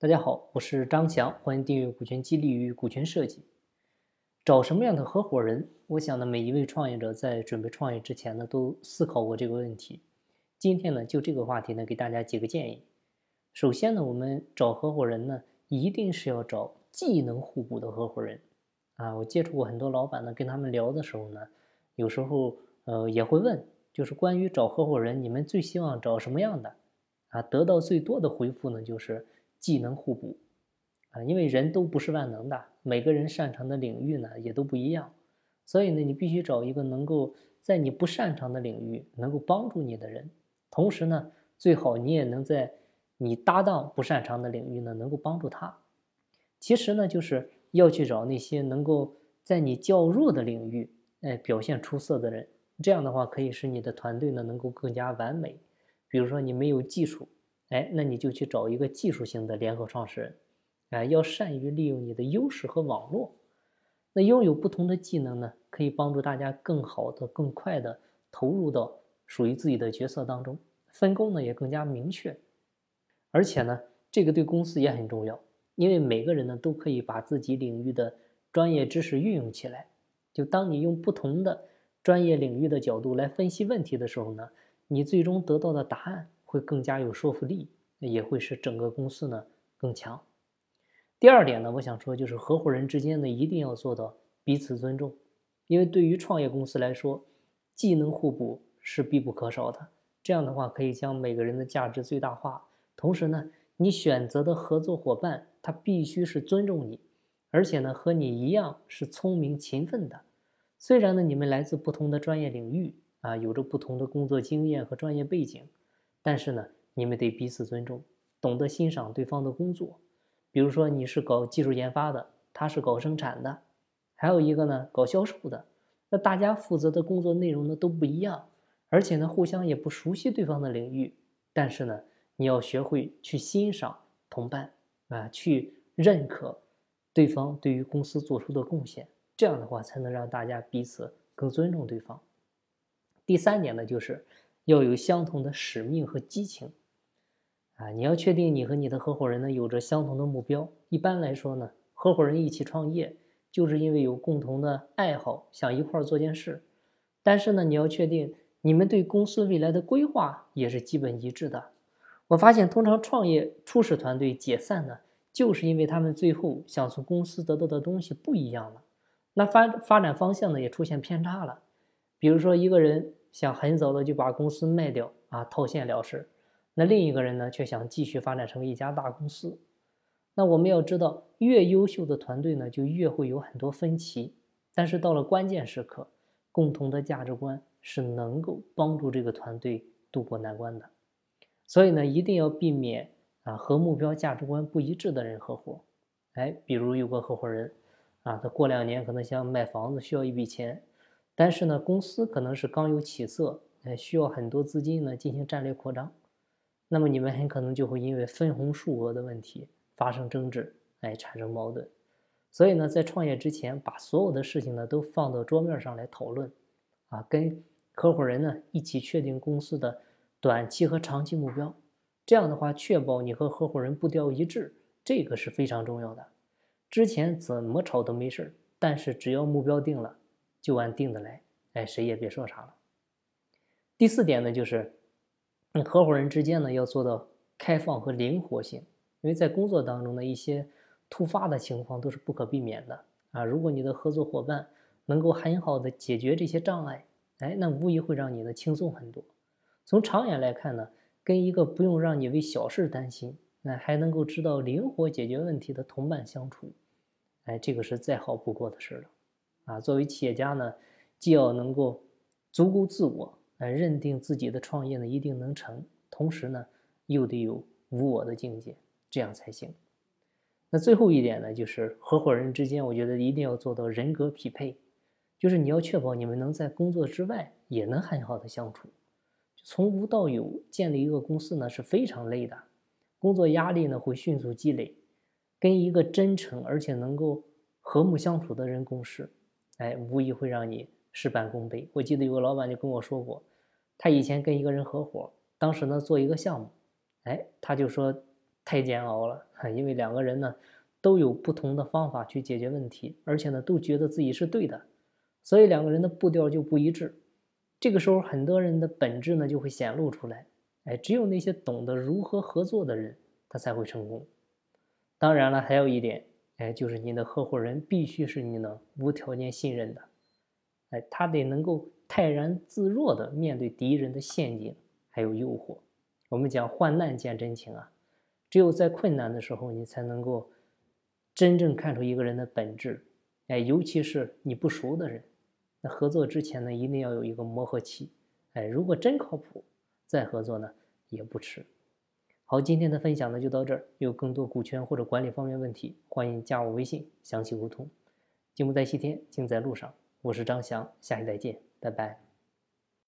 大家好，我是张强，欢迎订阅股权激励与股权设计。找什么样的合伙人？我想呢，每一位创业者在准备创业之前呢，都思考过这个问题。今天呢，就这个话题呢，给大家几个建议。首先呢，我们找合伙人呢，一定是要找技能互补的合伙人。啊，我接触过很多老板呢，跟他们聊的时候呢，有时候呃也会问，就是关于找合伙人，你们最希望找什么样的？啊，得到最多的回复呢，就是。技能互补，啊，因为人都不是万能的，每个人擅长的领域呢也都不一样，所以呢，你必须找一个能够在你不擅长的领域能够帮助你的人，同时呢，最好你也能在你搭档不擅长的领域呢能够帮助他。其实呢，就是要去找那些能够在你较弱的领域，哎，表现出色的人，这样的话可以使你的团队呢能够更加完美。比如说你没有技术。哎，那你就去找一个技术型的联合创始人，哎，要善于利用你的优势和网络。那拥有不同的技能呢，可以帮助大家更好的、更快的投入到属于自己的角色当中，分工呢也更加明确。而且呢，这个对公司也很重要，因为每个人呢都可以把自己领域的专业知识运用起来。就当你用不同的专业领域的角度来分析问题的时候呢，你最终得到的答案。会更加有说服力，也会使整个公司呢更强。第二点呢，我想说就是合伙人之间呢一定要做到彼此尊重，因为对于创业公司来说，技能互补是必不可少的。这样的话可以将每个人的价值最大化。同时呢，你选择的合作伙伴他必须是尊重你，而且呢和你一样是聪明勤奋的。虽然呢你们来自不同的专业领域啊，有着不同的工作经验和专业背景。但是呢，你们得彼此尊重，懂得欣赏对方的工作。比如说，你是搞技术研发的，他是搞生产的，还有一个呢搞销售的。那大家负责的工作内容呢都不一样，而且呢互相也不熟悉对方的领域。但是呢，你要学会去欣赏同伴啊，去认可对方对于公司做出的贡献。这样的话，才能让大家彼此更尊重对方。第三点呢，就是。要有相同的使命和激情，啊，你要确定你和你的合伙人呢有着相同的目标。一般来说呢，合伙人一起创业，就是因为有共同的爱好，想一块儿做件事。但是呢，你要确定你们对公司未来的规划也是基本一致的。我发现，通常创业初始团队解散呢，就是因为他们最后想从公司得到的东西不一样了，那发发展方向呢也出现偏差了。比如说一个人。想很早的就把公司卖掉啊，套现了事。那另一个人呢，却想继续发展成为一家大公司。那我们要知道，越优秀的团队呢，就越会有很多分歧。但是到了关键时刻，共同的价值观是能够帮助这个团队渡过难关的。所以呢，一定要避免啊和目标价值观不一致的人合伙。哎，比如有个合伙人啊，他过两年可能想买房子，需要一笔钱。但是呢，公司可能是刚有起色，哎，需要很多资金呢进行战略扩张，那么你们很可能就会因为分红数额的问题发生争执，哎，产生矛盾。所以呢，在创业之前，把所有的事情呢都放到桌面上来讨论，啊，跟合伙人呢一起确定公司的短期和长期目标。这样的话，确保你和合伙人步调一致，这个是非常重要的。之前怎么吵都没事但是只要目标定了。就按定的来，哎，谁也别说啥了。第四点呢，就是合伙人之间呢要做到开放和灵活性，因为在工作当中的一些突发的情况都是不可避免的啊。如果你的合作伙伴能够很好的解决这些障碍，哎，那无疑会让你呢轻松很多。从长远来看呢，跟一个不用让你为小事担心，那还能够知道灵活解决问题的同伴相处，哎，这个是再好不过的事了。啊，作为企业家呢，既要能够足够自我，来认定自己的创业呢一定能成，同时呢，又得有无我的境界，这样才行。那最后一点呢，就是合伙人之间，我觉得一定要做到人格匹配，就是你要确保你们能在工作之外也能很好的相处。从无到有建立一个公司呢是非常累的，工作压力呢会迅速积累，跟一个真诚而且能够和睦相处的人共事。哎，无疑会让你事半功倍。我记得有个老板就跟我说过，他以前跟一个人合伙，当时呢做一个项目，哎，他就说太煎熬了，因为两个人呢都有不同的方法去解决问题，而且呢都觉得自己是对的，所以两个人的步调就不一致。这个时候，很多人的本质呢就会显露出来。哎，只有那些懂得如何合作的人，他才会成功。当然了，还有一点，哎，就是你的合伙人必须是你能无条件信任的。哎，他得能够泰然自若的面对敌人的陷阱还有诱惑。我们讲患难见真情啊，只有在困难的时候，你才能够真正看出一个人的本质。哎，尤其是你不熟的人，那合作之前呢，一定要有一个磨合期。哎，如果真靠谱。再合作呢也不迟。好，今天的分享呢就到这儿。有更多股权或者管理方面问题，欢迎加我微信详细沟通。静步在西天，静在路上。我是张翔，下期再见，拜拜。